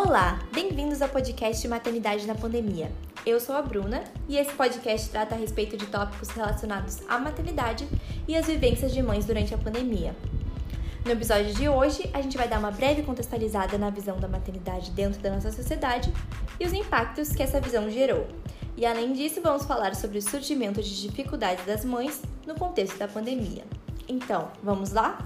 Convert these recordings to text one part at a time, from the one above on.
Olá, bem-vindos ao podcast Maternidade na Pandemia. Eu sou a Bruna e esse podcast trata a respeito de tópicos relacionados à maternidade e as vivências de mães durante a pandemia. No episódio de hoje, a gente vai dar uma breve contextualizada na visão da maternidade dentro da nossa sociedade e os impactos que essa visão gerou. E além disso, vamos falar sobre o surgimento de dificuldades das mães no contexto da pandemia. Então, vamos lá?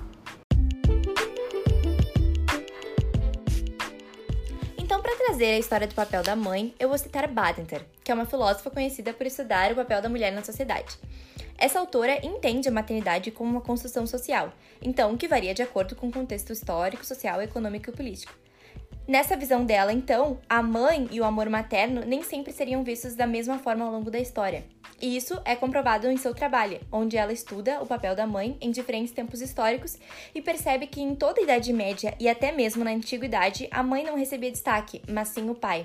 Trazer a história do papel da mãe, eu vou citar Badinter, que é uma filósofa conhecida por estudar o papel da mulher na sociedade. Essa autora entende a maternidade como uma construção social, então que varia de acordo com o contexto histórico, social, econômico e político. Nessa visão dela, então, a mãe e o amor materno nem sempre seriam vistos da mesma forma ao longo da história. E isso é comprovado em seu trabalho, onde ela estuda o papel da mãe em diferentes tempos históricos e percebe que em toda a Idade Média e até mesmo na Antiguidade, a mãe não recebia destaque, mas sim o pai.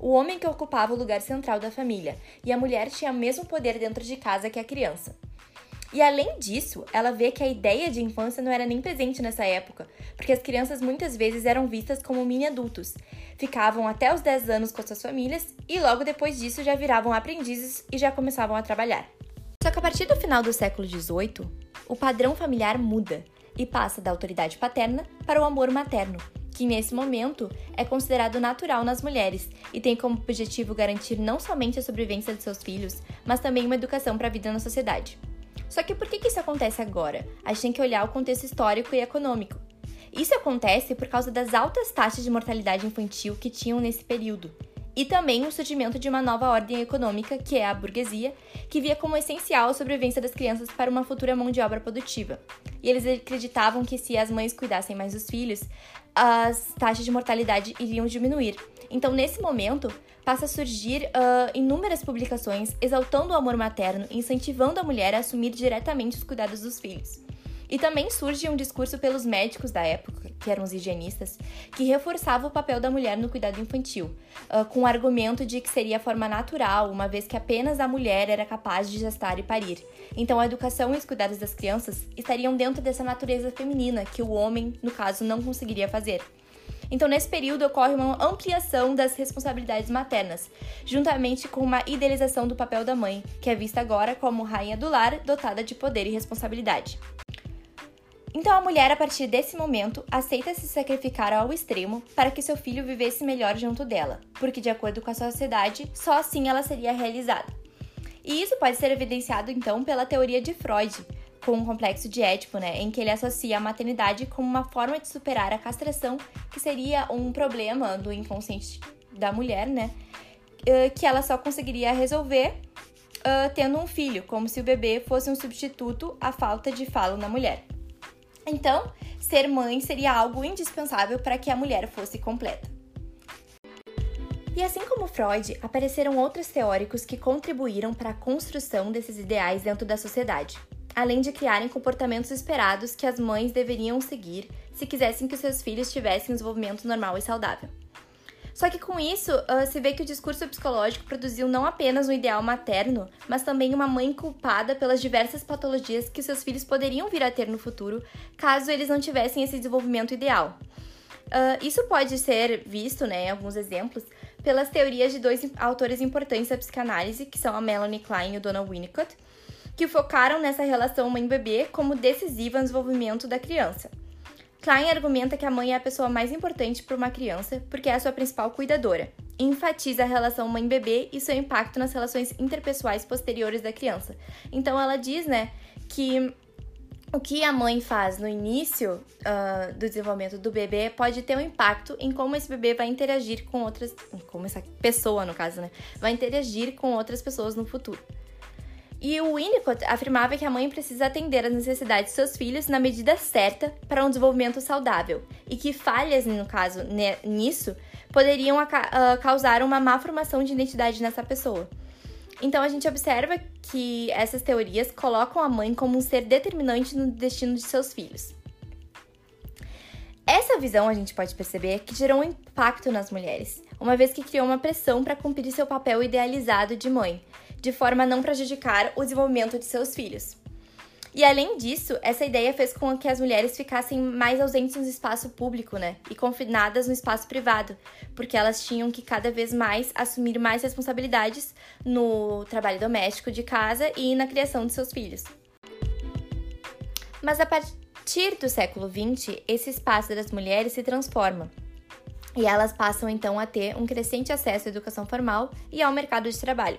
O homem que ocupava o lugar central da família, e a mulher tinha o mesmo poder dentro de casa que a criança. E além disso, ela vê que a ideia de infância não era nem presente nessa época, porque as crianças muitas vezes eram vistas como mini adultos. Ficavam até os 10 anos com suas famílias e logo depois disso já viravam aprendizes e já começavam a trabalhar. Só que a partir do final do século XVIII, o padrão familiar muda e passa da autoridade paterna para o amor materno, que nesse momento é considerado natural nas mulheres e tem como objetivo garantir não somente a sobrevivência de seus filhos, mas também uma educação para a vida na sociedade. Só que por que, isso acontece agora? A gente tem que olhar o contexto histórico e econômico. Isso acontece por causa das altas taxas de mortalidade infantil que tinham nesse período. E também o surgimento de uma nova ordem econômica, que é a burguesia, que via como essencial a sobrevivência das crianças para uma futura mão de obra produtiva. E eles acreditavam que se as mães cuidassem mais dos filhos, as taxas de mortalidade iriam diminuir. Então, nesse momento, passa a surgir uh, inúmeras publicações exaltando o amor materno incentivando a mulher a assumir diretamente os cuidados dos filhos. E também surge um discurso pelos médicos da época, que eram os higienistas, que reforçava o papel da mulher no cuidado infantil, uh, com o argumento de que seria a forma natural, uma vez que apenas a mulher era capaz de gestar e parir. Então a educação e os cuidados das crianças estariam dentro dessa natureza feminina que o homem, no caso, não conseguiria fazer. Então, nesse período, ocorre uma ampliação das responsabilidades maternas, juntamente com uma idealização do papel da mãe, que é vista agora como rainha do lar, dotada de poder e responsabilidade. Então, a mulher, a partir desse momento, aceita se sacrificar ao extremo para que seu filho vivesse melhor junto dela, porque, de acordo com a sociedade, só assim ela seria realizada. E isso pode ser evidenciado, então, pela teoria de Freud, com o complexo de Édipo, né, em que ele associa a maternidade como uma forma de superar a castração, que seria um problema do inconsciente da mulher, né, eh, que ela só conseguiria resolver uh, tendo um filho, como se o bebê fosse um substituto à falta de falo na mulher. Então, ser mãe seria algo indispensável para que a mulher fosse completa. E assim como Freud, apareceram outros teóricos que contribuíram para a construção desses ideais dentro da sociedade além de criarem comportamentos esperados que as mães deveriam seguir se quisessem que seus filhos tivessem um desenvolvimento normal e saudável. Só que com isso, uh, se vê que o discurso psicológico produziu não apenas um ideal materno, mas também uma mãe culpada pelas diversas patologias que seus filhos poderiam vir a ter no futuro, caso eles não tivessem esse desenvolvimento ideal. Uh, isso pode ser visto, né, em alguns exemplos, pelas teorias de dois autores importantes da psicanálise, que são a Melanie Klein e o Donald Winnicott, que focaram nessa relação mãe-bebê como decisiva no desenvolvimento da criança. Klein argumenta que a mãe é a pessoa mais importante para uma criança porque é a sua principal cuidadora. Enfatiza a relação mãe-bebê e seu impacto nas relações interpessoais posteriores da criança. Então ela diz, né, que o que a mãe faz no início uh, do desenvolvimento do bebê pode ter um impacto em como esse bebê vai interagir com outras. como essa pessoa, no caso, né? Vai interagir com outras pessoas no futuro. E o Winnicott afirmava que a mãe precisa atender às necessidades de seus filhos na medida certa para um desenvolvimento saudável, e que falhas, no caso, nisso, poderiam uh, causar uma má formação de identidade nessa pessoa. Então a gente observa que essas teorias colocam a mãe como um ser determinante no destino de seus filhos. Essa visão a gente pode perceber que gerou um impacto nas mulheres, uma vez que criou uma pressão para cumprir seu papel idealizado de mãe, de forma a não prejudicar o desenvolvimento de seus filhos. E além disso, essa ideia fez com que as mulheres ficassem mais ausentes no espaço público, né? E confinadas no espaço privado, porque elas tinham que cada vez mais assumir mais responsabilidades no trabalho doméstico de casa e na criação de seus filhos. Mas a partir do século XX, esse espaço das mulheres se transforma. E elas passam então a ter um crescente acesso à educação formal e ao mercado de trabalho.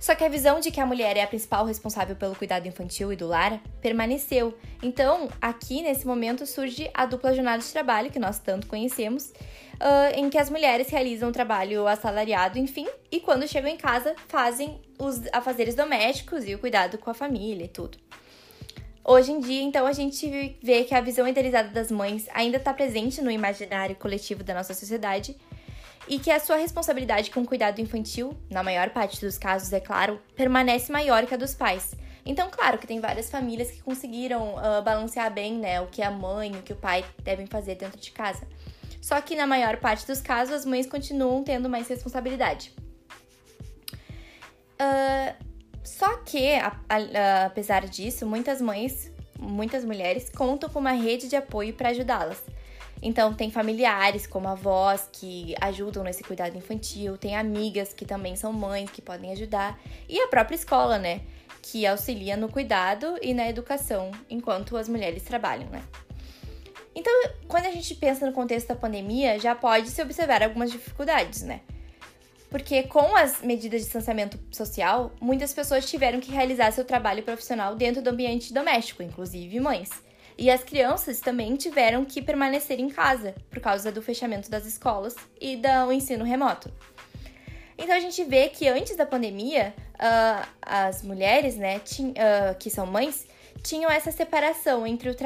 Só que a visão de que a mulher é a principal responsável pelo cuidado infantil e do lar permaneceu. Então, aqui nesse momento surge a dupla jornada de trabalho, que nós tanto conhecemos, uh, em que as mulheres realizam trabalho assalariado, enfim, e quando chegam em casa fazem os afazeres domésticos e o cuidado com a família e tudo. Hoje em dia, então, a gente vê que a visão idealizada das mães ainda está presente no imaginário coletivo da nossa sociedade e que a sua responsabilidade com o cuidado infantil, na maior parte dos casos, é claro, permanece maior que a dos pais. Então, claro que tem várias famílias que conseguiram uh, balancear bem, né, o que a mãe o que o pai devem fazer dentro de casa. Só que na maior parte dos casos, as mães continuam tendo mais responsabilidade. Uh, só que, a, a, apesar disso, muitas mães, muitas mulheres contam com uma rede de apoio para ajudá-las. Então, tem familiares, como avós, que ajudam nesse cuidado infantil, tem amigas que também são mães, que podem ajudar, e a própria escola, né? Que auxilia no cuidado e na educação enquanto as mulheres trabalham, né? Então, quando a gente pensa no contexto da pandemia, já pode se observar algumas dificuldades, né? Porque com as medidas de distanciamento social, muitas pessoas tiveram que realizar seu trabalho profissional dentro do ambiente doméstico, inclusive mães. E as crianças também tiveram que permanecer em casa por causa do fechamento das escolas e do ensino remoto. Então a gente vê que antes da pandemia, uh, as mulheres, né, uh, que são mães, tinham essa separação entre o,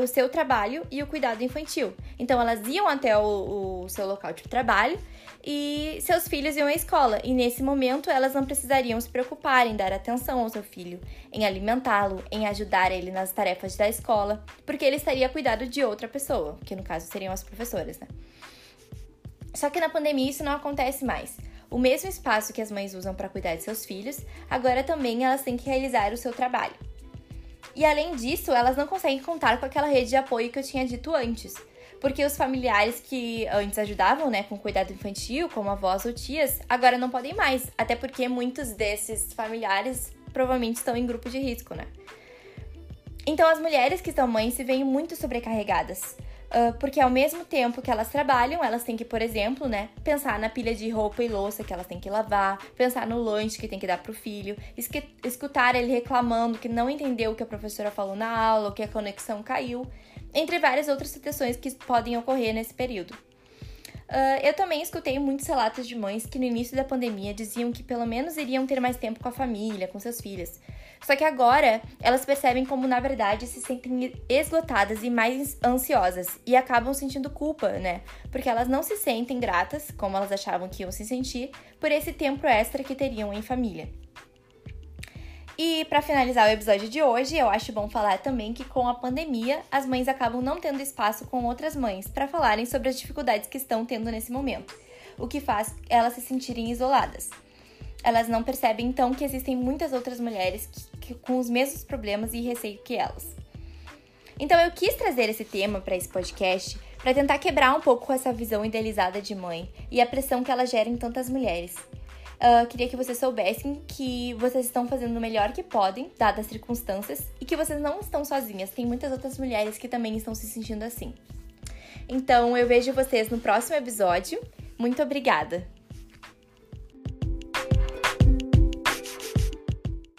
o seu trabalho e o cuidado infantil. Então elas iam até o, o seu local de trabalho e seus filhos iam à escola. E nesse momento elas não precisariam se preocupar em dar atenção ao seu filho, em alimentá-lo, em ajudar ele nas tarefas da escola, porque ele estaria cuidado de outra pessoa, que no caso seriam as professoras, né? Só que na pandemia isso não acontece mais. O mesmo espaço que as mães usam para cuidar de seus filhos, agora também elas têm que realizar o seu trabalho. E além disso, elas não conseguem contar com aquela rede de apoio que eu tinha dito antes, porque os familiares que antes ajudavam, né, com cuidado infantil, como avós ou tias, agora não podem mais, até porque muitos desses familiares provavelmente estão em grupo de risco, né? Então as mulheres que são mães se veem muito sobrecarregadas. Porque ao mesmo tempo que elas trabalham, elas têm que, por exemplo, né, pensar na pilha de roupa e louça que elas têm que lavar, pensar no lanche que tem que dar pro filho, escutar ele reclamando que não entendeu o que a professora falou na aula, ou que a conexão caiu, entre várias outras situações que podem ocorrer nesse período. Uh, eu também escutei muitos relatos de mães que no início da pandemia diziam que pelo menos iriam ter mais tempo com a família, com seus filhos. Só que agora elas percebem como na verdade se sentem esgotadas e mais ansiosas e acabam sentindo culpa, né? Porque elas não se sentem gratas, como elas achavam que iam se sentir, por esse tempo extra que teriam em família. E para finalizar o episódio de hoje, eu acho bom falar também que com a pandemia, as mães acabam não tendo espaço com outras mães para falarem sobre as dificuldades que estão tendo nesse momento, o que faz elas se sentirem isoladas. Elas não percebem então que existem muitas outras mulheres que, que, com os mesmos problemas e receio que elas. Então eu quis trazer esse tema para esse podcast para tentar quebrar um pouco essa visão idealizada de mãe e a pressão que ela gera em tantas mulheres. Uh, queria que vocês soubessem que vocês estão fazendo o melhor que podem, dadas as circunstâncias, e que vocês não estão sozinhas. Tem muitas outras mulheres que também estão se sentindo assim. Então, eu vejo vocês no próximo episódio. Muito obrigada!